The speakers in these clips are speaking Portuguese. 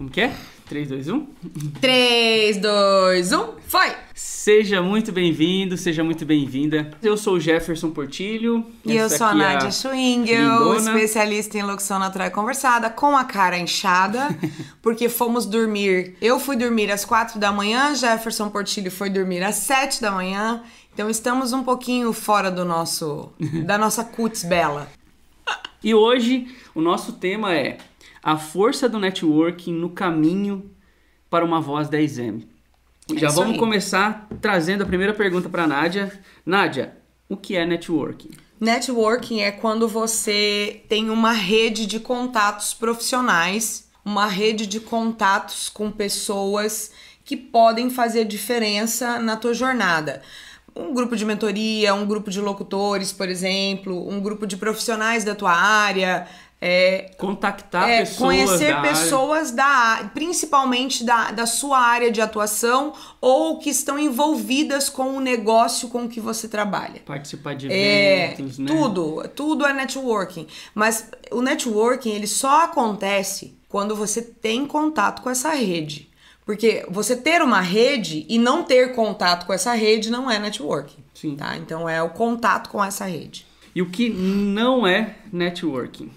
Como que é? 3, 2, 1? 3, 2, 1, foi! Seja muito bem-vindo, seja muito bem-vinda. Eu sou o Jefferson Portilho. E eu sou a aqui é Nádia Schwingel, especialista em locução natural e conversada, com a cara inchada, porque fomos dormir. Eu fui dormir às 4 da manhã, Jefferson Portilho foi dormir às 7 da manhã. Então estamos um pouquinho fora do nosso da nossa cutis bela. E hoje o nosso tema é a força do networking no caminho para uma voz 10M. Já isso vamos aí. começar trazendo a primeira pergunta para Nádia. Nádia, o que é networking? Networking é quando você tem uma rede de contatos profissionais, uma rede de contatos com pessoas que podem fazer diferença na tua jornada. Um grupo de mentoria, um grupo de locutores, por exemplo, um grupo de profissionais da tua área, é, Contactar é, pessoas conhecer da área. pessoas da á- principalmente da, da sua área de atuação ou que estão envolvidas com o negócio com que você trabalha. participar de É, eventos, né? tudo, tudo é networking. Mas o networking, ele só acontece quando você tem contato com essa rede. Porque você ter uma rede e não ter contato com essa rede não é networking. Sim. Tá? Então é o contato com essa rede. E o que não é networking?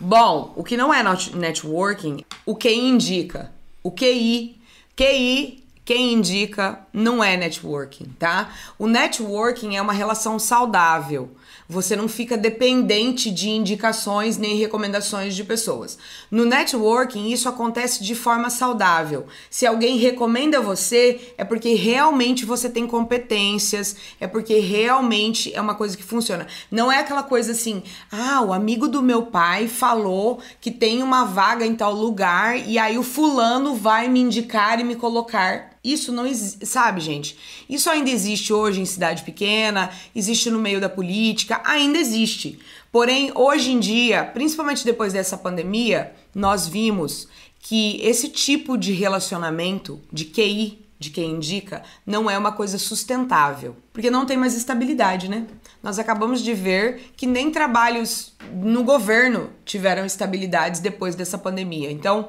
Bom, o que não é networking, o QI indica. O QI, QI, quem indica não é networking, tá? O networking é uma relação saudável. Você não fica dependente de indicações nem recomendações de pessoas. No networking, isso acontece de forma saudável. Se alguém recomenda você, é porque realmente você tem competências, é porque realmente é uma coisa que funciona. Não é aquela coisa assim, ah, o amigo do meu pai falou que tem uma vaga em tal lugar e aí o fulano vai me indicar e me colocar. Isso não existe, sabe, gente? Isso ainda existe hoje em cidade pequena, existe no meio da política, ainda existe. Porém, hoje em dia, principalmente depois dessa pandemia, nós vimos que esse tipo de relacionamento, de QI, de quem indica, não é uma coisa sustentável. Porque não tem mais estabilidade, né? Nós acabamos de ver que nem trabalhos no governo tiveram estabilidades depois dessa pandemia. Então,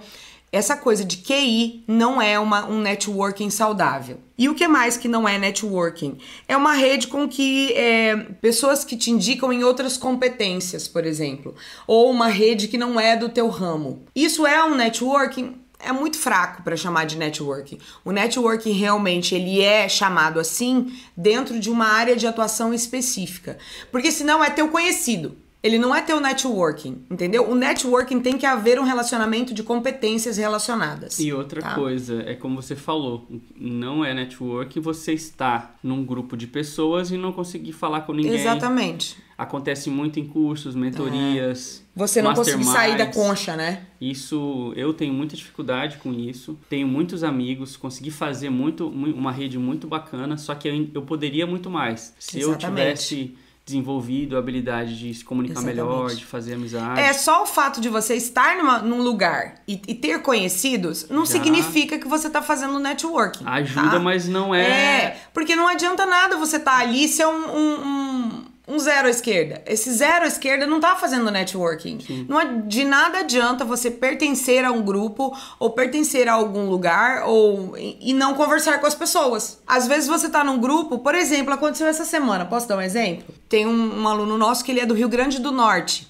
essa coisa de QI não é uma, um networking saudável. E o que mais que não é networking? É uma rede com que é, pessoas que te indicam em outras competências, por exemplo, ou uma rede que não é do teu ramo. Isso é um networking? É muito fraco para chamar de networking. O networking realmente ele é chamado assim dentro de uma área de atuação específica, porque senão é teu conhecido. Ele não é teu networking, entendeu? O networking tem que haver um relacionamento de competências relacionadas. E outra tá? coisa, é como você falou, não é networking você está num grupo de pessoas e não conseguir falar com ninguém. Exatamente. Acontece muito em cursos, mentorias. Você não conseguir sair da concha, né? Isso, eu tenho muita dificuldade com isso. Tenho muitos amigos, consegui fazer muito, mu- uma rede muito bacana, só que eu, eu poderia muito mais. Se eu Exatamente. tivesse desenvolvido a habilidade de se comunicar melhor, Exatamente. de fazer amizade. É só o fato de você estar numa- num lugar e, e ter conhecidos não Já. significa que você tá fazendo networking. Ajuda, tá? mas não é. É, porque não adianta nada você tá ali ser um, um, um, um zero à esquerda. Esse zero à esquerda não tá fazendo networking. Não é, de nada adianta você pertencer a um grupo ou pertencer a algum lugar ou e e não conversar com as pessoas. Às vezes você tá num grupo, por exemplo, aconteceu essa semana. Posso dar um exemplo? Tem um, um aluno nosso que ele é do Rio Grande do Norte.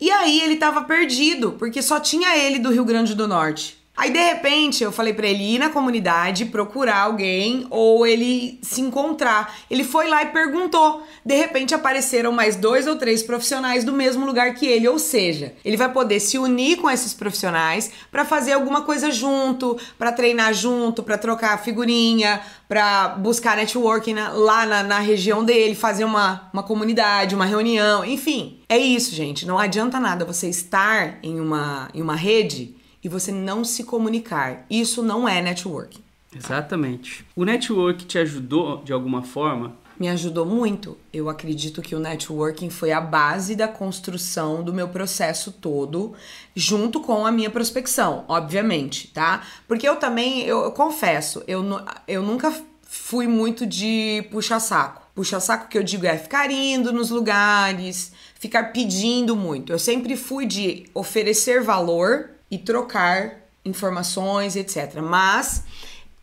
E aí ele tava perdido, porque só tinha ele do Rio Grande do Norte. Aí de repente eu falei pra ele ir na comunidade, procurar alguém ou ele se encontrar. Ele foi lá e perguntou. De repente apareceram mais dois ou três profissionais do mesmo lugar que ele, ou seja, ele vai poder se unir com esses profissionais pra fazer alguma coisa junto, pra treinar junto, pra trocar figurinha, pra buscar networking na- lá na, na região dele, fazer uma, uma comunidade, uma reunião, enfim. É isso, gente. Não adianta nada você estar em uma, em uma rede e você não se comunicar. Isso não é networking. Exatamente. O network te ajudou de alguma forma? Me ajudou muito. Eu acredito que o networking foi a base da construção do meu processo todo, junto com a minha prospecção, obviamente, tá? Porque eu também, eu, eu confesso, eu, eu nunca fui muito de puxa-saco. Puxa-saco que eu digo é ficar indo nos lugares, ficar pedindo muito. Eu sempre fui de oferecer valor e trocar informações, etc. Mas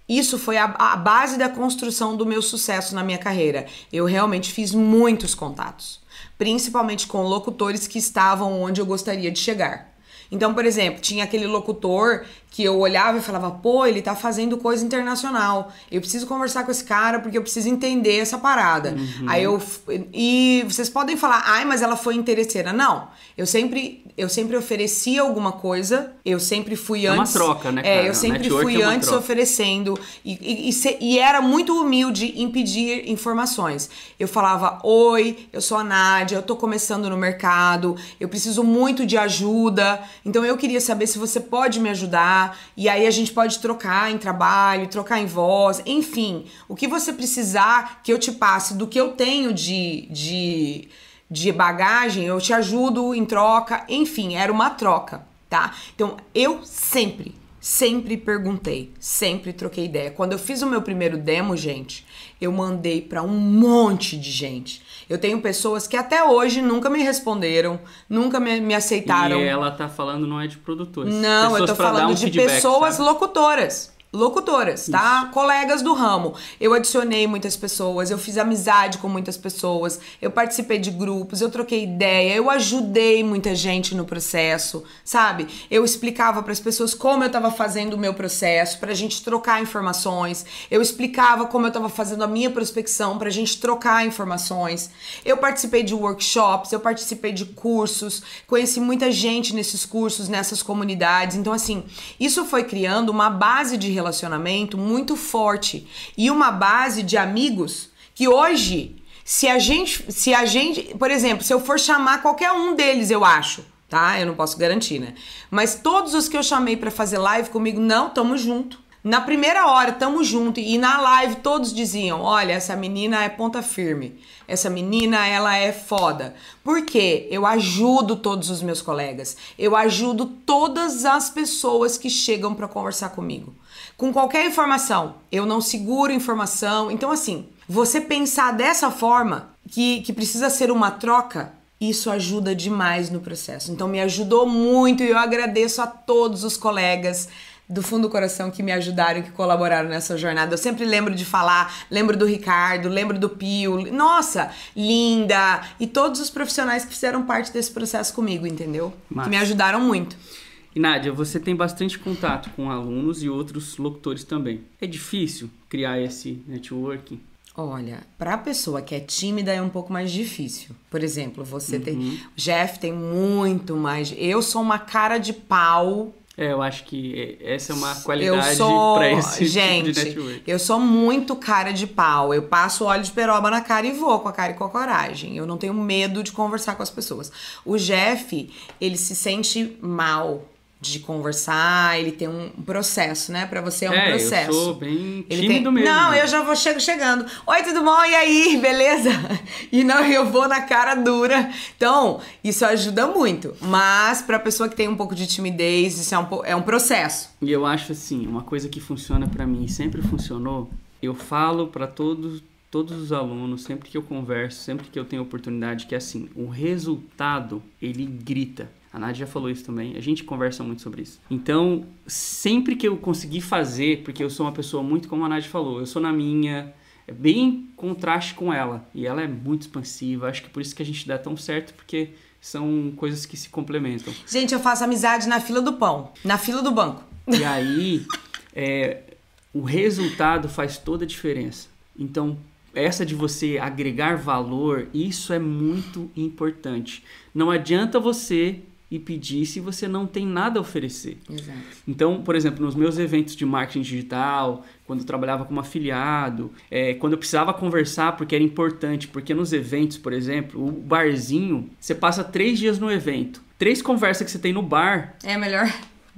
isso foi a, a, base da construção do meu sucesso na minha carreira. Eu realmente fiz muitos contatos, principalmente com locutores que estavam onde eu gostaria de chegar. Então, por exemplo, tinha aquele locutor que eu olhava e falava, pô, ele tá fazendo coisa internacional. Eu preciso conversar com esse cara porque eu preciso entender essa parada. Uhum. Aí eu. E vocês podem falar, ai, mas ela foi interesseira. Não. Eu sempre, eu sempre ofereci alguma coisa. Eu sempre fui é antes. É uma troca, né? Cara? É, eu sempre fui é antes troca. oferecendo. E, e, e, se, e, era muito humilde em pedir informações. Eu falava, oi, eu sou a Nádia, eu tô começando no mercado, eu preciso muito de ajuda. Então eu queria saber se você pode me ajudar e aí a gente pode trocar em trabalho, trocar em voz, enfim, o que você precisar que eu te passe do que eu tenho de, de, de bagagem, eu te ajudo em troca, enfim, era uma troca, tá? Então eu sempre Sempre perguntei, sempre troquei ideia. Quando eu fiz o meu primeiro demo, gente, eu mandei para um monte de gente. Eu tenho pessoas que até hoje nunca me responderam, nunca me, me aceitaram. E ela tá falando não é de produtores. Não, pessoas eu tô falando um de feedback, pessoas sabe? locutoras locutoras, tá? Isso. Colegas do ramo. Eu adicionei muitas pessoas, eu fiz amizade com muitas pessoas, eu participei de grupos, eu troquei ideia, eu ajudei muita gente no processo, sabe? Eu explicava para as pessoas como eu estava fazendo o meu processo, pra gente trocar informações. Eu explicava como eu estava fazendo a minha prospecção pra gente trocar informações. Eu participei de workshops, eu participei de cursos, conheci muita gente nesses cursos, nessas comunidades. Então assim, isso foi criando uma base de relacionamento muito forte e uma base de amigos que hoje, se a gente, se a gente, por exemplo, se eu for chamar qualquer um deles, eu acho, tá? Eu não posso garantir, né? Mas todos os que eu chamei para fazer live comigo, não, tamo junto. Na primeira hora, tamo junto. E na live todos diziam: olha, essa menina é ponta firme. Essa menina, ela é foda. Por quê? Eu ajudo todos os meus colegas. Eu ajudo todas as pessoas que chegam para conversar comigo. Com qualquer informação. Eu não seguro informação. Então, assim, você pensar dessa forma, que, que precisa ser uma troca, isso ajuda demais no processo. Então, me ajudou muito e eu agradeço a todos os colegas do fundo do coração que me ajudaram, que colaboraram nessa jornada. Eu sempre lembro de falar, lembro do Ricardo, lembro do Pio, nossa, Linda e todos os profissionais que fizeram parte desse processo comigo, entendeu? Que me ajudaram muito. E Nádia, você tem bastante contato com alunos e outros locutores também. É difícil criar esse networking? Olha, para a pessoa que é tímida é um pouco mais difícil. Por exemplo, você uhum. tem. O Jeff tem muito mais. Eu sou uma cara de pau é, eu acho que essa é uma qualidade sou... para esse Gente, tipo de network. Eu sou muito cara de pau. Eu passo óleo de peroba na cara e vou com a cara e com a coragem. Eu não tenho medo de conversar com as pessoas. O Jeff, ele se sente mal de conversar, ele tem um processo, né? Para você é um é, processo. Eu sou bem tímido tem... mesmo. Não, eu já vou chego chegando. Oi, tudo bom? E aí, beleza? E não, eu vou na cara dura. Então, isso ajuda muito. Mas para pessoa que tem um pouco de timidez, isso é um, é um processo. E eu acho assim, uma coisa que funciona para mim, sempre funcionou. Eu falo para todos todos os alunos, sempre que eu converso, sempre que eu tenho oportunidade, que é assim, o resultado, ele grita. A Nádia já falou isso também, a gente conversa muito sobre isso. Então, sempre que eu conseguir fazer, porque eu sou uma pessoa muito como a Nádia falou, eu sou na minha, é bem contraste com ela. E ela é muito expansiva, acho que por isso que a gente dá tão certo, porque são coisas que se complementam. Gente, eu faço amizade na fila do pão, na fila do banco. E aí, é, o resultado faz toda a diferença. Então, essa de você agregar valor, isso é muito importante. Não adianta você e pedir se você não tem nada a oferecer. Exato. Então, por exemplo, nos meus eventos de marketing digital, quando eu trabalhava como afiliado, é, quando eu precisava conversar porque era importante, porque nos eventos, por exemplo, o barzinho, você passa três dias no evento. Três conversas que você tem no bar. É melhor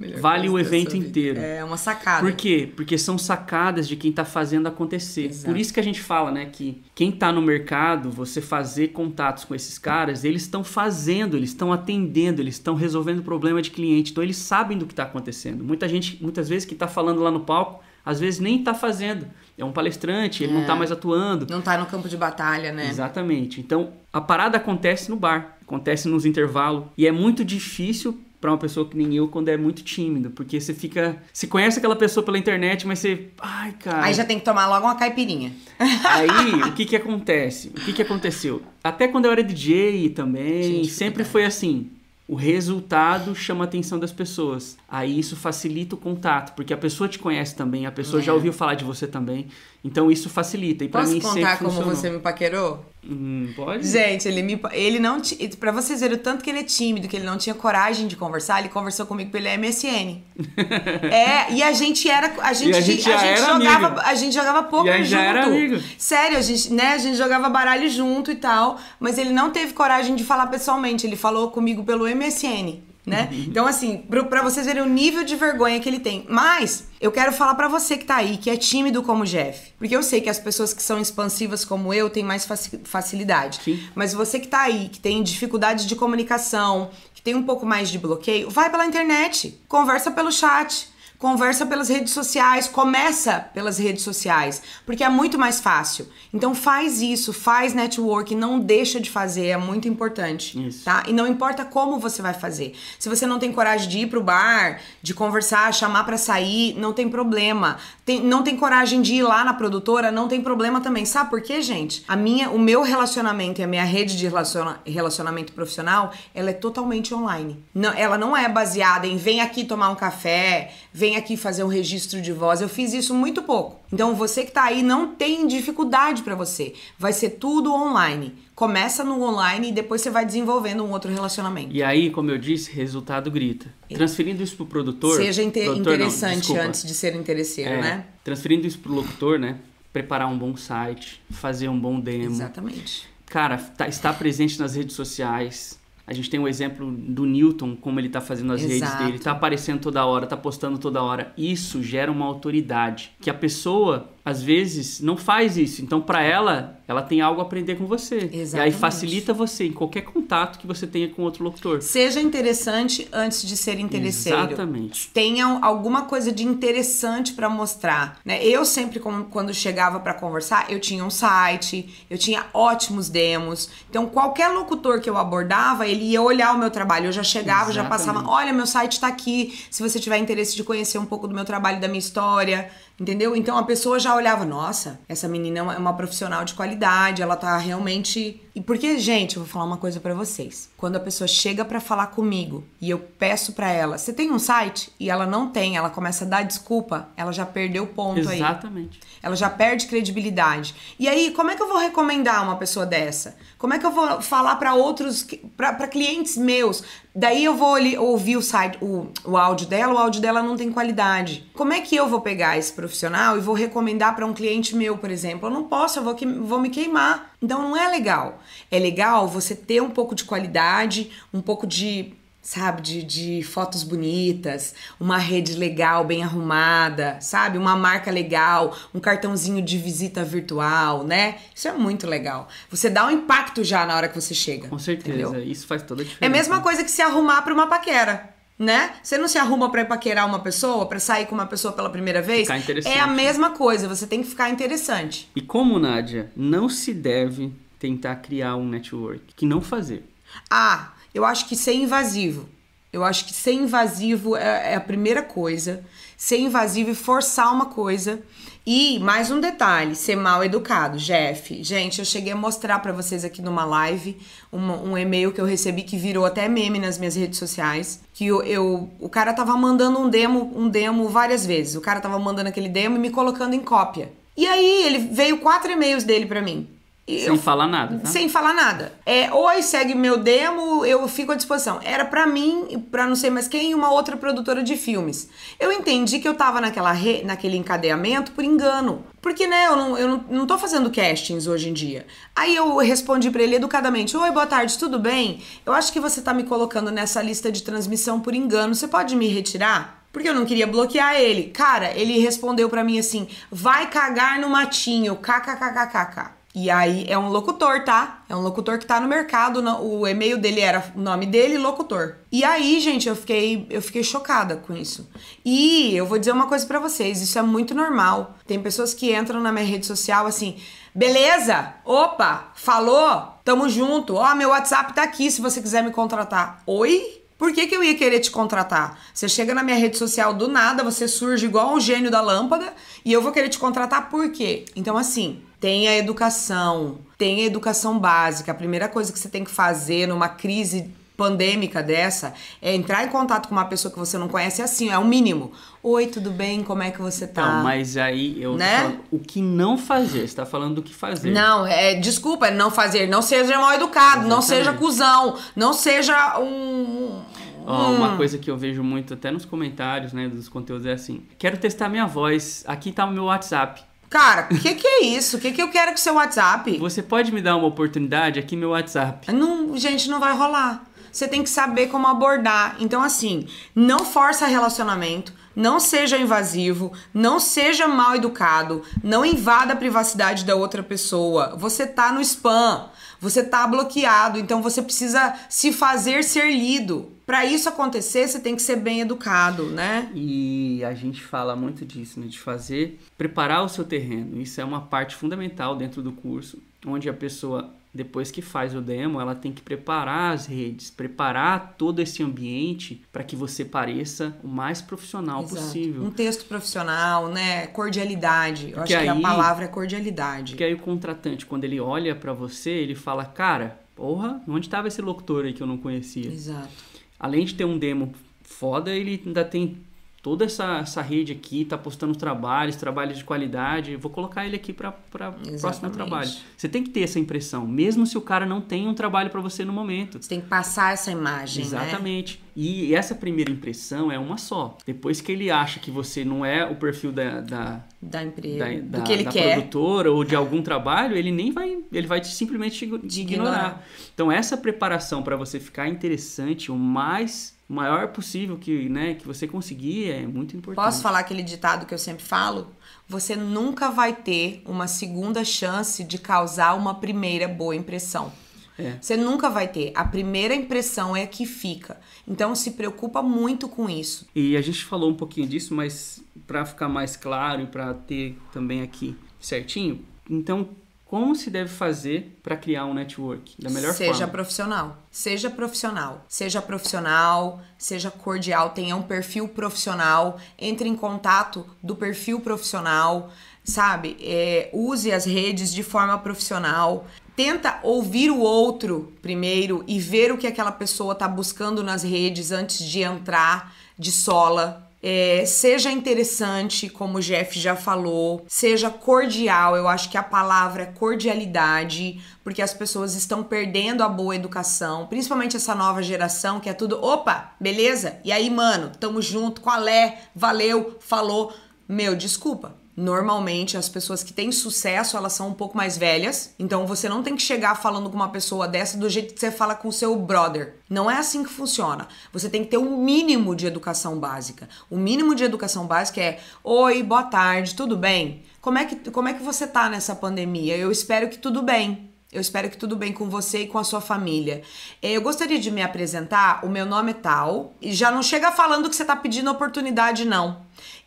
Melhor vale o evento inteiro. É uma sacada. Por quê? Porque são sacadas de quem está fazendo acontecer. Exato. Por isso que a gente fala, né, que quem está no mercado, você fazer contatos com esses caras, eles estão fazendo, eles estão atendendo, eles estão resolvendo problema de cliente. Então eles sabem do que está acontecendo. Muita gente, muitas vezes que está falando lá no palco, às vezes nem está fazendo. É um palestrante, ele é. não está mais atuando. Não está no campo de batalha, né? Exatamente. Então, a parada acontece no bar, acontece nos intervalos e é muito difícil para uma pessoa que nem eu quando é muito tímido, porque você fica, você conhece aquela pessoa pela internet, mas você, ai, cara. Aí já tem que tomar logo uma caipirinha. Aí, o que que acontece? O que que aconteceu? Até quando eu era DJ também, Gente, sempre verdade. foi assim. O resultado chama a atenção das pessoas. Aí isso facilita o contato, porque a pessoa te conhece também, a pessoa já É. ouviu falar de você também. Então isso facilita. E Posso mim contar sempre como você me paquerou? Hum, pode? Gente, ele me. Ele não. Pra vocês verem o tanto que ele é tímido, que ele não tinha coragem de conversar, ele conversou comigo pelo MSN. é, e a gente era. A gente, a gente já era jogava. amigo. A gente jogava pouco a gente junto. já era amigo. Sério, a gente, né? A gente jogava baralho junto e tal. Mas ele não teve coragem de falar pessoalmente. Ele falou comigo pelo MSN. Né? Uhum. Então, assim, pra vocês verem o nível de vergonha que ele tem. Mas, eu quero falar pra você que tá aí, que é tímido como o Jeff. Porque eu sei que as pessoas que são expansivas como eu têm mais faci- facilidade. Sim. Mas você que tá aí, que tem dificuldade de comunicação, que tem um pouco mais de bloqueio, vai pela internet, conversa pelo chat. Conversa pelas redes sociais, começa pelas redes sociais, porque é muito mais fácil. Então faz isso, faz network, não deixa de fazer, é muito importante, Isso. tá? E não importa como você vai fazer. Se você não tem coragem de ir pro bar, de conversar, chamar pra sair, não tem problema. Tem- não tem coragem de ir lá na produtora, não tem problema também. Sabe por quê, gente? A minha, o meu relacionamento e a minha rede de relaciona- relacionamento profissional, ela é totalmente online. Não, ela não é baseada em vem aqui tomar um café, vem aqui fazer um registro de voz. Eu fiz isso muito pouco. Então você que tá aí não tem dificuldade pra você. Vai ser tudo online. Começa no online e depois você vai desenvolvendo um outro relacionamento. E aí, como eu disse, resultado grita. Transferindo isso pro produtor. Seja inte- produtor não, interessante desculpa. antes de ser interesseiro, É, né? Transferindo isso pro locutor, né? Preparar um bom site, fazer um bom demo. Exatamente. Cara, tá, estar presente nas redes sociais. A gente tem o exemplo do Newton, como ele tá fazendo as redes Exato. dele, tá aparecendo toda hora, tá postando toda hora. Isso gera uma autoridade. Que a pessoa, às vezes, não faz isso. Então, pra ela, ela tem algo a aprender com você. E aí Exatamente. facilita você em qualquer contato que você tenha com outro locutor. Seja interessante antes de ser interesseiro. Exatamente. Tenham alguma coisa de interessante pra mostrar, né? Eu sempre quando chegava pra conversar, eu tinha um site, eu tinha ótimos demos. Então qualquer locutor que eu abordava, ele ia olhar o meu trabalho. Eu já chegava, já passava, Exatamente. olha, meu site tá aqui. Se você tiver interesse de conhecer um pouco do meu trabalho, da minha história, entendeu? Então a pessoa já olhava, nossa, essa menina é uma, é profissional de qualidade, ela tá realmente. E porque, gente, eu vou falar uma coisa pra vocês. Quando a pessoa chega pra falar comigo e eu peço pra ela, você tem um site? E ela não tem, ela começa a dar desculpa, ela já perdeu o ponto aí. Exatamente. Ela já perde credibilidade. E aí, como é que eu vou recomendar uma pessoa dessa? Como é que eu vou falar pra outros, pra pra clientes meus? Daí eu vou ali ouvir o site, o, o áudio dela, o áudio dela não tem qualidade. Como é que eu vou pegar esse profissional e vou recomendar pra um cliente meu, por exemplo? Eu não posso, eu vou, que- vou me queimar. Então não é legal. É legal você ter um pouco de qualidade, um pouco de sabe, de, de fotos bonitas, uma rede legal, bem arrumada, sabe? Uma marca legal, um cartãozinho de visita virtual, né? Isso é muito legal. Você dá um impacto já na hora que você chega. Com certeza. entendeu? Isso faz toda a diferença. É a mesma coisa que se arrumar pra uma paquera. Né? Você não se arruma pra paquerar uma pessoa, pra sair com uma pessoa pela primeira vez? Ficar interessante. É a mesma coisa, você tem que ficar interessante. E como, Nádia, não se deve tentar criar um network, que não fazer. Ah, eu acho que ser invasivo. Eu acho que ser invasivo é, é a primeira coisa. Ser invasivo e forçar uma coisa. E mais um detalhe, ser mal educado. Jeff, gente, eu cheguei a mostrar pra vocês aqui numa live um e-mail que eu recebi que virou até meme nas minhas redes sociais. Que eu, eu- o cara tava mandando um demo, um demo várias vezes. O cara tava mandando aquele demo e me colocando em cópia. E aí ele veio quatro e-mails dele pra mim. Sem falar nada, tá? Sem falar nada. É, oi, segue meu demo, eu fico à disposição. Era pra mim, pra não sei mais quem, e uma outra produtora de filmes. Eu entendi que eu tava naquela re- naquele encadeamento por engano. Porque, né, eu não, eu não, não tô fazendo castings hoje em dia. Aí eu respondi pra ele educadamente: Oi, boa tarde, tudo bem? Eu acho que você tá me colocando nessa lista de transmissão por engano. Você pode me retirar? Porque eu não queria bloquear ele. Cara, ele respondeu pra mim assim: vai cagar no matinho, kkkkkk. E aí é um locutor, tá? É um locutor que tá no mercado, o e-mail dele era o nome dele, locutor. E aí, gente, eu fiquei, eu fiquei chocada com isso. E eu vou dizer uma coisa pra vocês, isso é muito normal. Tem pessoas que entram na minha rede social assim: "Beleza? Opa, falou? Tamo junto. Ó, meu WhatsApp tá aqui se você quiser me contratar". Oi? Por que, que eu ia querer te contratar? Você chega na minha rede social do nada, você surge igual o gênio da lâmpada e eu vou querer te contratar por quê? Então, assim, tenha educação, tenha educação básica. A primeira coisa que você tem que fazer numa crise pandêmica dessa é entrar em contato com uma pessoa que você não conhece assim, é o mínimo. Oi, tudo bem? Como é que você tá? Não, mas aí eu Né? falando, o que não fazer, você tá falando do que fazer. Não, é, desculpa, é não fazer, não seja mal educado, não Exatamente. seja cuzão, não seja um. Hum. uma coisa que eu vejo muito até nos comentários, né, dos conteúdos é assim: quero testar minha voz, aqui tá o meu WhatsApp. Cara, o que, que é isso? O que, que eu quero com seu WhatsApp? Você pode me dar uma oportunidade? Aqui meu WhatsApp. Não, gente, não vai rolar. Você tem que saber como abordar. Então, assim, não força relacionamento, não seja invasivo, não seja mal educado, não invada a privacidade da outra pessoa. Você tá no spam, você tá bloqueado, então você precisa se fazer ser lido. Pra isso acontecer, você tem que ser bem educado, né? E a gente fala muito disso, né, de fazer, preparar o seu terreno. Isso é uma parte fundamental dentro do curso, onde a pessoa, depois que faz o demo, ela tem que preparar as redes, preparar todo esse ambiente para que você pareça o mais profissional Exato. possível. Um texto profissional, né? Cordialidade. Eu Porque acho que a aí- palavra é cordialidade. Porque aí o contratante, quando ele olha para você, ele fala: Cara, porra, onde estava esse locutor aí que eu não conhecia? Exato. Além de ter um demo foda, ele ainda tem toda essa, essa rede aqui, tá postando trabalhos, trabalhos de qualidade. Vou colocar ele aqui para próximo Exatamente. trabalho. Você tem que ter essa impressão, mesmo se o cara não tem um trabalho para você no momento. Você tem que passar essa imagem, né? E essa primeira impressão é uma só. Depois que ele acha que você não é o perfil da, da, Da empresa. da, do que ele da quer. produtora ou de algum trabalho, ele nem vai, ele vai te simplesmente te ignorar. ignorar. Então essa preparação para você ficar interessante o mais maior possível que, né, que você conseguir é muito importante. Posso falar aquele ditado que eu sempre falo? Você nunca vai ter uma segunda chance de causar uma primeira boa impressão. É. Você nunca vai ter. A primeira impressão é a que fica. Então se preocupa muito com isso. E a gente falou um pouquinho disso, mas para ficar mais claro e para ter também aqui certinho, então como se deve fazer para criar um network da melhor seja forma? profissional. Seja profissional. Seja profissional, seja cordial, tenha um perfil profissional, entre em contato do perfil profissional, sabe? É, use as redes de forma profissional. Tenta ouvir o outro primeiro e ver o que aquela pessoa tá buscando nas redes antes de entrar de sola. É, seja interessante, como o Jeff já falou, seja cordial. Eu acho que a palavra é cordialidade, porque as pessoas estão perdendo a boa educação, principalmente essa nova geração que é tudo, opa, beleza? E aí, mano, tamo junto, qual é? Valeu, falou. Meu, desculpa. Normalmente as pessoas que têm sucesso, elas são um pouco mais velhas, então você não tem que chegar falando com uma pessoa dessa do jeito que você fala com o seu brother. Não é assim que funciona. Você tem que ter um mínimo de educação básica. O mínimo de educação básica é: "Oi, boa tarde, tudo bem? Como é que como é que você tá nessa pandemia? Eu espero que tudo bem." Eu espero que tudo bem com você e com a sua família. Eh, Eu gostaria de me apresentar. O meu nome é tal. E já não chega falando que você tá pedindo oportunidade, não.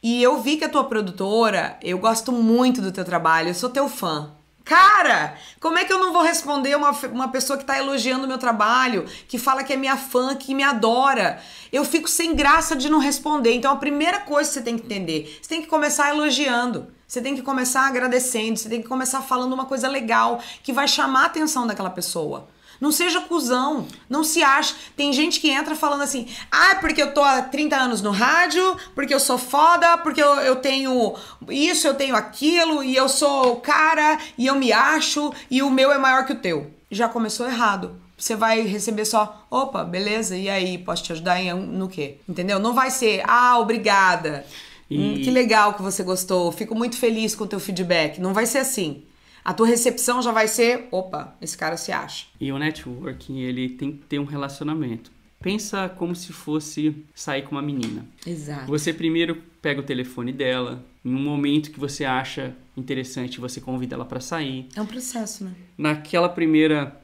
E eu vi que a tua produtora, eu gosto muito do teu trabalho, eu sou teu fã. Cara, como é que eu não vou responder uma, uma pessoa que tá elogiando o meu trabalho, que fala que é minha fã, que me adora? Eu fico sem graça de não responder. Então a primeira coisa que você tem que entender, você tem que começar elogiando. Você tem que começar agradecendo, você tem que começar falando uma coisa legal que vai chamar a atenção daquela pessoa. Não seja cuzão, não se ache. Tem gente que entra falando assim: ah, porque eu tô há 30 anos no rádio, porque eu sou foda, porque eu, eu tenho isso, eu tenho aquilo, e eu sou o cara, e eu me acho, e o meu é maior que o teu. Já começou errado. Você vai receber só, opa, beleza, e aí, posso te ajudar em, no quê? Entendeu? Não vai ser, ah, obrigada. E- Hum, que legal que você gostou, fico muito feliz com o teu feedback. Não vai ser assim. A tua recepção já vai ser, opa, esse cara se acha. E o networking, ele tem que ter um relacionamento. Pensa como se fosse sair com uma menina. Exato. Você primeiro pega o telefone dela, em um momento que você acha interessante, você convida ela para sair. É um processo, né? Naquela primeira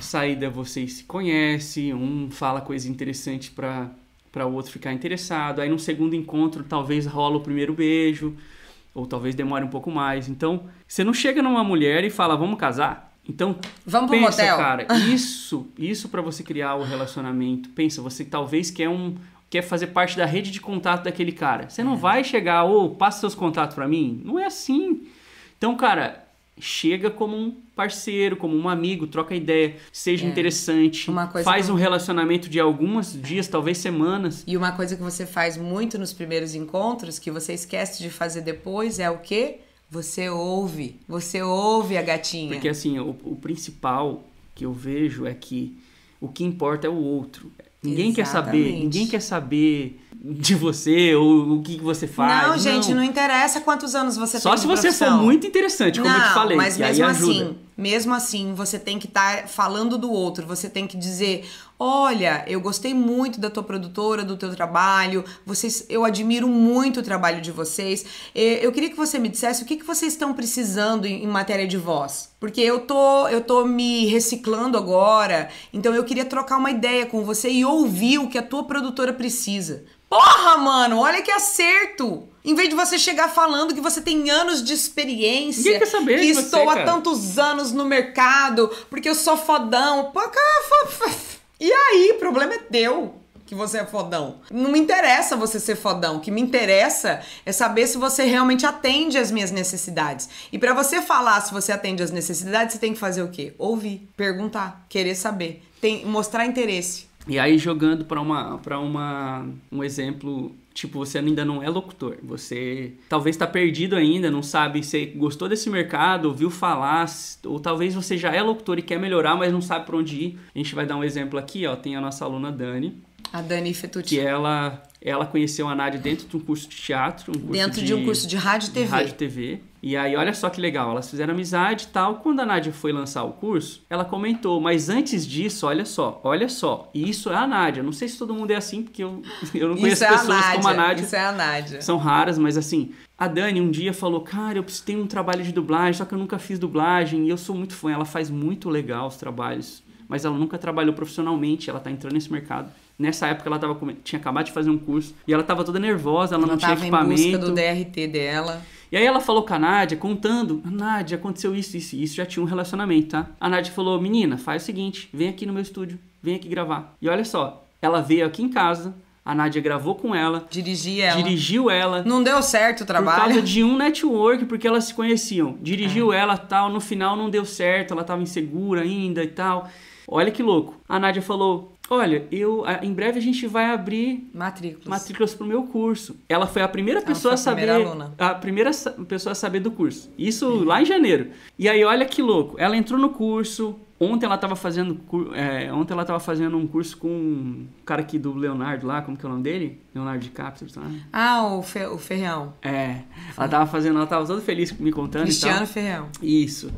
saída vocês se conhecem, um fala coisa interessante para para o outro ficar interessado. Aí no segundo encontro talvez rola o primeiro beijo, ou talvez demore um pouco mais. Então, você não chega numa mulher e fala: "Vamos casar". Então, Vamos pro pensa, motel. cara, isso, isso para você criar o relacionamento. Pensa, você talvez quer um quer fazer parte da rede de contato daquele cara. Você É. não vai chegar, ô, passa seus contatos para mim. Não é assim. Então, cara, chega como um parceiro, como um amigo, troca ideia, seja interessante, É. Coisa faz que- um relacionamento de alguns dias, talvez semanas. E uma coisa que você faz muito nos primeiros encontros, que você esquece de fazer depois, é o quê? Você ouve. Você ouve a gatinha. Porque assim, o, o principal que eu vejo é que o que importa é o outro. Ninguém quer saber, Exatamente. ninguém quer saber de você ou o que, você faz. não, gente, não. interessa quantos anos você Só tem se de você for muito interessante, como não, eu te falei, mas mesmo assim, mesmo assim, você tem que estar falando do outro, você tem que dizer, olha, eu gostei muito da tua produtora, do teu trabalho, vocês, eu admiro muito o trabalho de vocês. Eu queria que você me dissesse o que, que vocês estão precisando em, em matéria de voz, porque eu tô, eu tô me reciclando agora, então eu queria trocar uma ideia com você e ouvir o que a tua produtora precisa. Porra, mano, olha que acerto! Em vez de você chegar falando que você tem anos de experiência, Ninguém quer saber que de você, estou há tantos anos no mercado, porque eu sou fodão. E aí, o problema é teu que você é fodão. Não me interessa você ser fodão. O que me interessa é saber se você realmente atende às minhas necessidades. E pra você falar se você atende às necessidades, você tem que fazer o quê? Ouvir, perguntar, querer saber, tem, mostrar interesse. E aí jogando para uma para uma um exemplo, tipo, você ainda não é locutor. Você talvez está perdido ainda, não sabe se gostou desse mercado, ouviu falar, ou talvez você já é locutor e quer melhorar, mas não sabe para onde ir. A gente vai dar um exemplo aqui, ó, tem a nossa aluna Dani, A Dani Fetucci. que ela ela conheceu a Nádia dentro de um curso de teatro, um curso Dentro de, um curso de rádio e de TV. rádio e TV. E aí, olha só que legal, elas fizeram amizade e tal. Quando a Nádia foi lançar o curso, ela comentou, mas antes disso, olha só, olha só, e isso é a Nádia. Não sei se todo mundo é assim, porque eu, eu não conheço é a pessoas Nádia. como a Nádia. Isso é a Nádia. São raras, mas assim, a Dani um dia falou, cara, eu preciso ter um trabalho de dublagem, só que eu nunca fiz dublagem e eu sou muito fã. Ela faz muito legal os trabalhos, mas ela nunca trabalhou profissionalmente, ela tá entrando nesse mercado. Nessa época ela tava tinha acabado de fazer um curso e ela tava toda nervosa, ela, Ela não tinha tava em equipamento. busca do DRT dela. E aí ela falou com a Nádia, contando, Nádia, aconteceu isso, isso, e isso já tinha um relacionamento, tá? A Nádia falou, menina, faz o seguinte, vem aqui no meu estúdio, vem aqui gravar. E olha só, ela veio aqui em casa, a Nádia gravou com ela, Dirigi ela. dirigiu ela, Não deu certo o por causa trabalho. de um network, porque elas se conheciam. Dirigiu É. ela tal, no final não deu certo, ela tava insegura ainda e tal. Olha que louco. A Nádia falou: Olha, eu em breve a gente vai abrir Matrículas. matrículas pro meu curso. Ela foi a primeira Ela pessoa a saber, primeira aluna. a primeira pessoa a saber do curso. Isso lá em janeiro. E aí olha que louco. Ela entrou no curso. Ontem ela tava fazendo é, ontem ela tava fazendo um curso com um cara aqui do Leonardo lá, como que é o nome dele? Leonardo DiCaprio, tá? Ah, o, Fe, o Ferreão. É, ela tava fazendo, ela tava toda feliz me contando e Cristiano tal. Ferreão. Isso.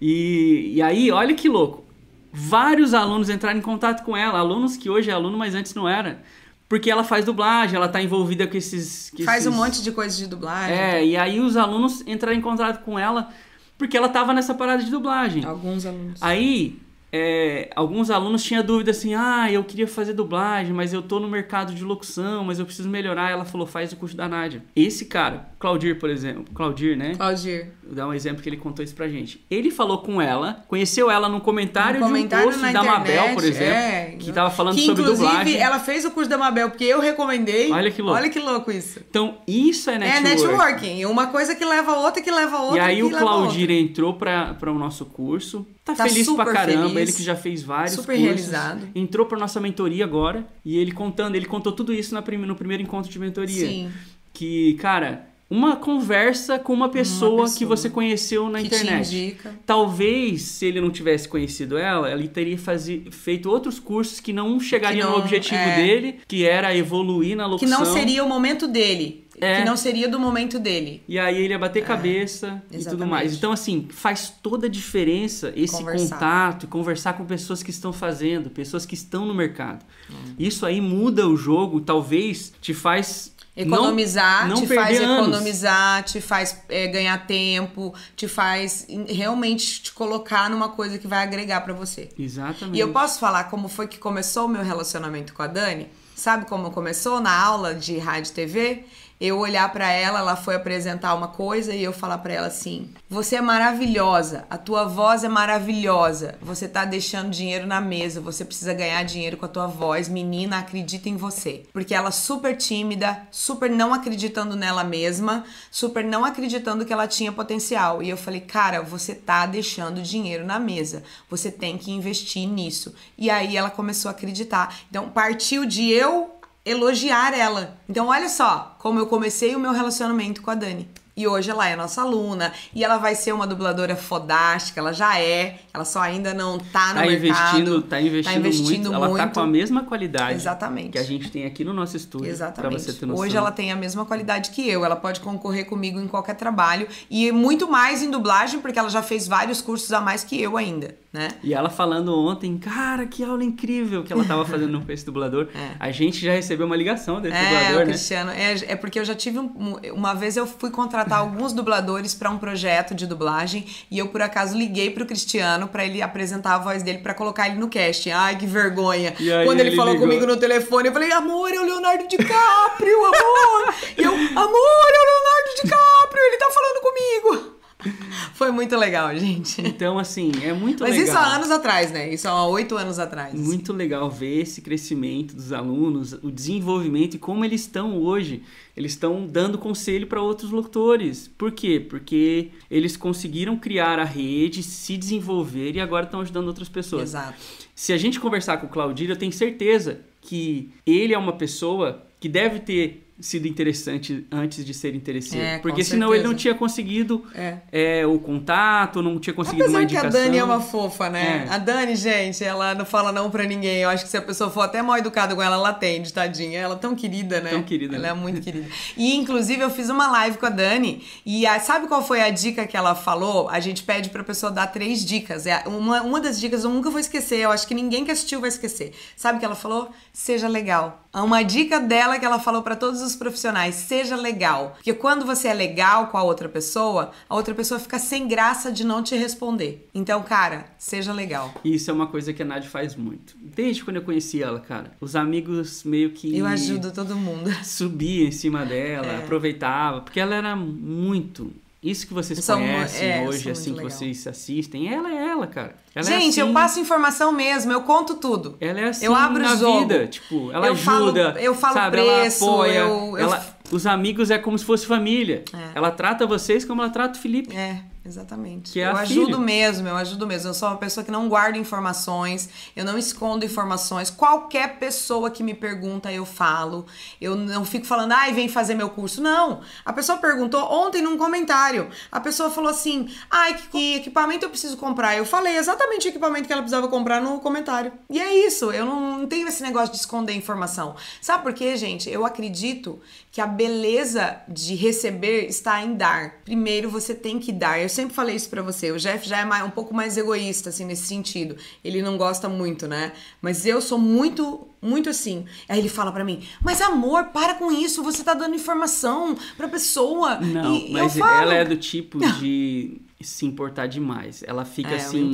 E, e aí, olha que louco. Vários alunos entraram em contato com ela, alunos que hoje é aluno, mas antes não era. Porque ela faz dublagem, ela tá envolvida com esses. com Faz um esses- monte de coisa de dublagem. É, e aí os alunos entraram em contato com ela porque ela tava nessa parada de dublagem. Alguns alunos. Aí, é, alguns alunos tinham dúvida assim: ah, eu queria fazer dublagem, mas eu tô no mercado de locução, mas eu preciso melhorar. Ela falou: faz o curso da Nádia. Esse cara, Claudir, por exemplo, Claudir, né? Claudir. Vou dar um exemplo que ele contou isso pra gente. Ele falou com ela, conheceu ela num comentário, Um comentário de um post da Mabel, internet, por exemplo, é. que tava falando que, sobre inclusive, dublagem. ela fez o curso da Mabel porque eu recomendei. Olha que louco. Olha que louco isso. Então, isso é É network. networking. Uma coisa que leva a outra, que leva a outra. E aí o Claudir entrou para o nosso curso. Tá, Tá feliz pra caramba, feliz. ele que já fez vários Super cursos. realizado. Entrou pra nossa mentoria agora e ele contando, ele contou tudo isso na prime- no primeiro encontro de mentoria. Sim. Que, cara, uma conversa com uma pessoa, que pessoa você conheceu na que internet. Talvez, se ele não tivesse conhecido ela, ele teria fazi- feito outros cursos que não chegariam Que não- no objetivo é. dele, que era evoluir na Que locução. não seria o momento dele. É. Que não seria do momento dele. E aí ele ia bater cabeça e tudo É, exatamente. mais. Então, assim, faz toda a diferença esse Conversar. contato e conversar com pessoas que estão fazendo, pessoas que estão no mercado. Hum. Isso aí muda o jogo, talvez te faz não- Economizar, não te perder faz anos. economizar, te faz é, ganhar tempo, te faz realmente te colocar numa coisa que vai agregar pra você. Exatamente. E eu posso falar como foi que começou o meu relacionamento com a Dani? Sabe como começou na aula de rádio e TV? Eu olhar para ela, ela foi apresentar uma coisa e eu falar para ela assim: "Você é maravilhosa, a tua voz é maravilhosa. Você tá deixando dinheiro na mesa, você precisa ganhar dinheiro com a tua voz. Menina, acredita em você". Porque ela super tímida, super não acreditando nela mesma, super não acreditando que ela tinha potencial. E eu falei: "Cara, você tá deixando dinheiro na mesa. Você tem que investir nisso". E aí ela começou a acreditar. Então partiu de eu elogiar ela. Então olha só como eu comecei o meu relacionamento com a Dani. E hoje ela é nossa aluna e ela vai ser uma dubladora fodástica, ela já é, ela só ainda não tá no tá mercado. Investindo, tá investindo, tá investindo muito. Ela tá com a mesma qualidade Exatamente. que a gente tem aqui no nosso estúdio. Exatamente. Pra você ter noção. Hoje ela tem a mesma qualidade que eu, ela pode concorrer comigo em qualquer trabalho e muito mais em dublagem, porque ela já fez vários cursos a mais que eu ainda, né? E ela falando ontem, cara, que aula incrível que ela tava fazendo no Face Dublador. É. A gente já recebeu uma ligação desse É, dublador, né? Cristiano. É, é porque eu já tive um, uma vez eu fui contratar alguns dubladores para um projeto de dublagem e eu por acaso liguei pro Cristiano para ele apresentar a voz dele para colocar ele no casting. Ai, que vergonha. Quando ele, ele falou ligou. comigo no telefone, eu falei: "Amor, é o Leonardo DiCaprio, amor". e eu: "Amor, é o Leonardo DiCaprio, ele tá falando comigo". Foi muito legal, gente. Então, assim, é muito Mas legal. isso há anos atrás, né? Isso há oito anos atrás. Muito legal ver esse crescimento dos alunos, o desenvolvimento e como eles estão hoje. Eles estão dando conselho para outros locutores. Por quê? Porque eles conseguiram criar a rede, se desenvolver e agora estão ajudando outras pessoas. Exato. Se a gente conversar com o Claudir, eu tenho certeza que ele é uma pessoa que deve ter sido interessante antes de ser interesseiro. É, porque senão ele certeza. não tinha conseguido É. é, o contato, não tinha conseguido uma Apesar que a indicação. Dani é uma fofa, né? É. A Dani, gente, ela não fala não pra ninguém. Eu acho que se a pessoa for até mal educada com ela, ela atende, tadinha. Ela é tão querida, né? Tão querida, Ela né? é muito querida. E, inclusive, eu fiz uma live com a Dani e a- sabe qual foi a dica que ela falou? A gente pede pra pessoa dar três dicas. É uma, uma das dicas eu nunca vou esquecer. Eu acho que ninguém que assistiu vai esquecer. Sabe o que ela falou? Seja legal. Uma dica dela que ela falou pra todos os profissionais: seja legal. Porque quando você é legal com a outra pessoa, a outra pessoa fica sem graça de não te responder. Então, cara, seja legal. Isso é uma coisa que a Nádia faz muito. Desde quando eu conheci ela, cara. Os amigos meio que. Eu ajudo todo mundo. Subia em cima dela, É. aproveitava. Porque ela era muito. Isso que vocês Eu mu- conhecem é, eu hoje, assim, que legal. vocês assistem, ela é ela, cara. Ela é Gente, eu assim- passo informação mesmo, eu conto tudo. Ela é assim Eu abro na jogo. vida, tipo, ela Eu falo- ajuda, eu falo sabe, preço, ela apoia, eu- eu- ela- os amigos é como se fosse família. É. Ela trata vocês como ela trata o Felipe. É, exatamente. Que é eu ajudo filha. mesmo, eu ajudo mesmo. Eu sou uma pessoa que não guarda informações, eu não escondo informações. Qualquer pessoa que me pergunta, eu falo. Eu não fico falando, ai, vem fazer meu curso. Não. A pessoa perguntou ontem num comentário. A pessoa falou assim: ai, que, que equipamento eu preciso comprar? Eu falei exatamente o equipamento que ela precisava comprar no comentário. E é isso, eu não, não tenho esse negócio de esconder informação. Sabe por quê, gente? Eu acredito que a beleza de receber está em dar. Primeiro você tem que dar. Eu sempre falei isso pra você. O Jeff já é mais- um pouco mais egoísta assim nesse sentido. Ele não gosta muito, né? Mas eu sou muito muito assim. Aí ele fala pra mim: "Mas amor, para com isso. Você tá dando informação pra pessoa". Não, e, mas eu falo, ela é do tipo de se importar demais. Ela fica É, eu assim,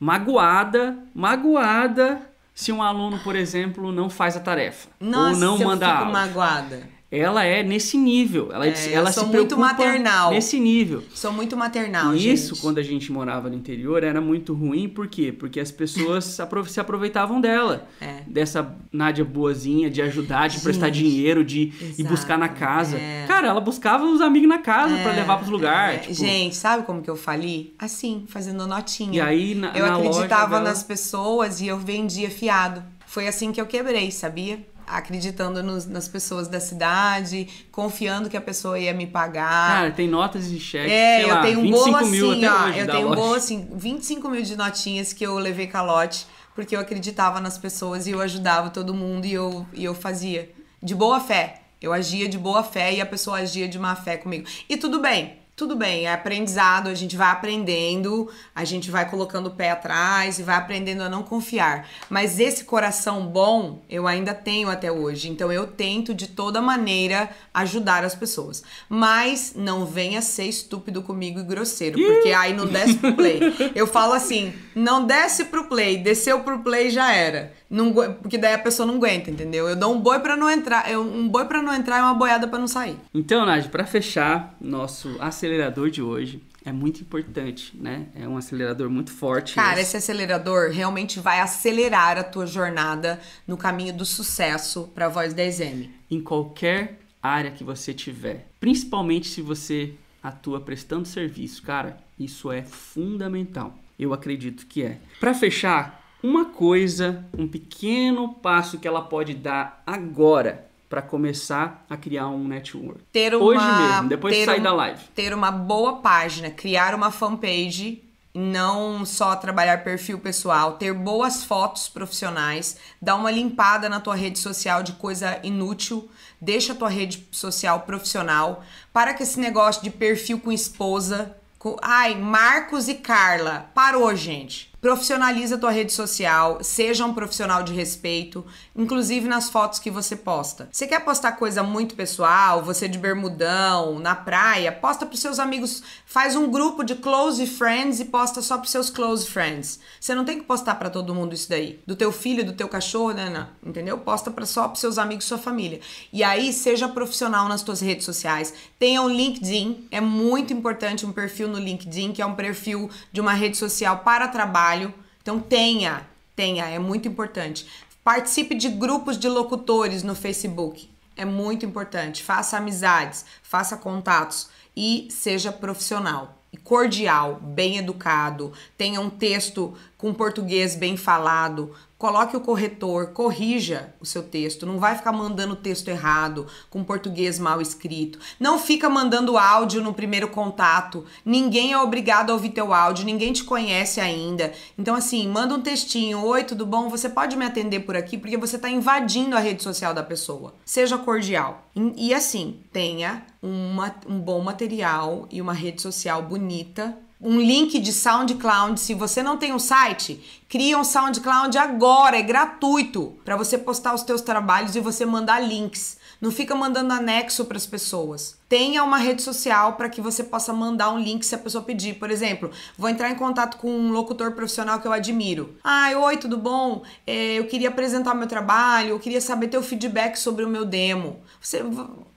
magoada, magoada se um aluno, por exemplo, não faz a tarefa Nossa, ou não eu manda fico aula. magoada. Ela é nesse nível. Ela, É, ela se muito preocupa maternal. nesse nível. Sou muito maternal, E isso, gente. quando a gente morava no interior, era muito ruim, por quê? Porque as pessoas se aproveitavam dela. É. Dessa Nádia boazinha, de ajudar, de prestar Gente, dinheiro, de ir exato, buscar na casa. é. Cara, ela buscava os amigos na casa pra É, levar pros lugares. é. tipo, Gente, sabe como que eu fali? Assim, fazendo notinha. E aí, na- eu na acreditava dela- nas pessoas e eu vendia fiado. Foi assim que eu quebrei, sabia? Acreditando nos- nas pessoas da cidade, confiando que a pessoa ia me pagar. Cara, tem notas de cheque, é, eu lá, tenho um 25 bolo assim, ó. Eu tenho um bolo assim, 25 mil de notinhas que eu levei calote, porque eu acreditava nas pessoas e eu ajudava todo mundo e eu, e eu fazia. De boa fé. Eu agia de boa fé e a pessoa agia de má fé comigo. E tudo bem. Tudo bem, é aprendizado, a gente vai aprendendo, a gente vai colocando o pé atrás e vai aprendendo a não confiar. Mas esse coração bom eu ainda tenho até hoje, então eu tento de toda maneira ajudar as pessoas. Mas não venha ser estúpido comigo e grosseiro, porque aí não desce pro play. Eu falo assim: não desce pro play, desceu pro play já era. Não, porque daí a pessoa não aguenta, entendeu? Eu dou um boi para não entrar, eu, um boi para não entrar e uma boiada para não sair. Então, Nádia, para fechar nosso acelerador de hoje, é muito importante, né? É um acelerador muito forte. Cara, esse. esse acelerador realmente vai acelerar a tua jornada no caminho do sucesso para a Voz 10M. Em qualquer área que você tiver, principalmente se você atua prestando serviço, cara, isso é fundamental. Eu acredito que é. Para fechar, uma coisa, um pequeno passo que ela pode dar agora para começar a criar um network. Ter uma, Hoje mesmo, depois de sair um, da live. Ter uma boa página, criar uma fanpage, não só trabalhar perfil pessoal, ter boas fotos profissionais, dar uma limpada na tua rede social de coisa inútil, deixa a tua rede social profissional, para que esse negócio de perfil com esposa, com, ai, Marcos e Carla, parou, gente. Profissionaliza tua rede social, seja um profissional de respeito, inclusive nas fotos que você posta. Você quer postar coisa muito pessoal, você de bermudão, na praia, posta pros seus amigos, faz um grupo de close friends e posta só pros seus close friends. Você não tem que postar para todo mundo isso daí. Do teu filho, do teu cachorro, né, não, entendeu? Posta para só pros seus amigos, sua família. E aí seja profissional nas tuas redes sociais. Tenha um LinkedIn, é muito importante um perfil no LinkedIn, que é um perfil de uma rede social para trabalho trabalho. Então tenha, tenha, é muito importante. Participe de grupos de locutores no Facebook. É muito importante. Faça amizades, faça contatos e seja profissional cordial, bem educado, tenha um texto com português bem falado, Coloque o corretor, corrija o seu texto, não vai ficar mandando texto errado, com português mal escrito. Não fica mandando áudio no primeiro contato. Ninguém é obrigado a ouvir teu áudio, ninguém te conhece ainda. Então assim, manda um textinho, oi, tudo bom? Você pode me atender por aqui porque você está invadindo a rede social da pessoa. Seja cordial. E, e assim, tenha uma, um bom material e uma rede social bonita um link de SoundCloud. Se você não tem um site, cria um SoundCloud agora, é gratuito, para você postar os teus trabalhos e você mandar links. Não fica mandando anexo para as pessoas. Tenha uma rede social para que você possa mandar um link se a pessoa pedir. Por exemplo, vou entrar em contato com um locutor profissional que eu admiro. Ai, oi, tudo bom? É, eu queria apresentar meu trabalho, eu queria saber teu feedback sobre o meu demo. Você,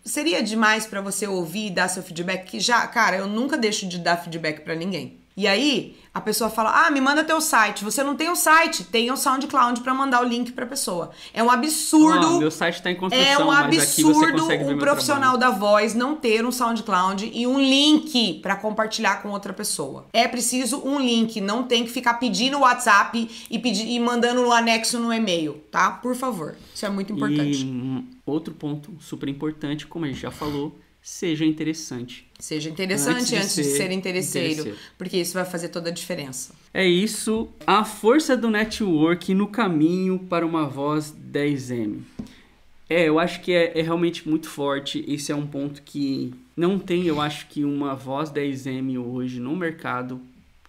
seria demais para você ouvir e dar seu feedback? Que já, cara, eu nunca deixo de dar feedback para ninguém. E aí, a pessoa fala: "Ah, me manda teu site". Você não tem o um site, tem o um SoundCloud para mandar o link para pessoa. É um absurdo. Oh, meu site tá em construção, É um absurdo um profissional da voz não ter um SoundCloud e um link para compartilhar com outra pessoa. É preciso um link, não tem que ficar pedindo o WhatsApp e pedir e mandando no anexo no e-mail, tá? Por favor. Isso é muito importante. E outro ponto super importante, como a gente já falou, seja interessante. Seja interessante antes de, antes de ser, ser interesseiro, interesseiro, porque isso vai fazer toda a diferença. É isso, a força do network no caminho para uma voz 10M. É, eu acho que é, é realmente muito forte. Esse é um ponto que não tem, eu acho que uma voz 10M hoje no mercado,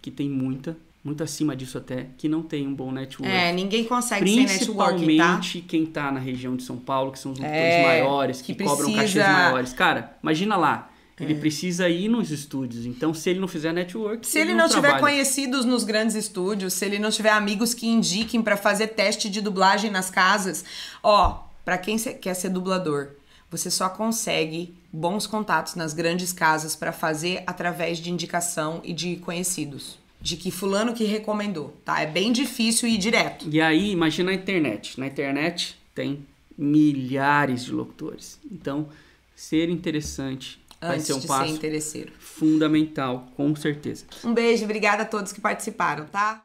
que tem muita, muito acima disso até, que não tem um bom network. É, ninguém consegue ser network, tá? Principalmente quem tá na região de São Paulo, que são os locutores é, maiores, que, que precisa... cobram cachês maiores. Cara, imagina lá, ele é. precisa ir nos estúdios. Então, se ele não fizer network, se ele, ele não, não tiver conhecidos nos grandes estúdios, se ele não tiver amigos que indiquem para fazer teste de dublagem nas casas, ó, para quem quer ser dublador, você só consegue bons contatos nas grandes casas para fazer através de indicação e de conhecidos de que fulano que recomendou, tá? É bem difícil ir direto. E aí, imagina a internet. Na internet tem milhares de locutores. Então, ser interessante Antes vai ser um de passo ser interesseiro. fundamental, com certeza. Um beijo, obrigada a todos que participaram, tá?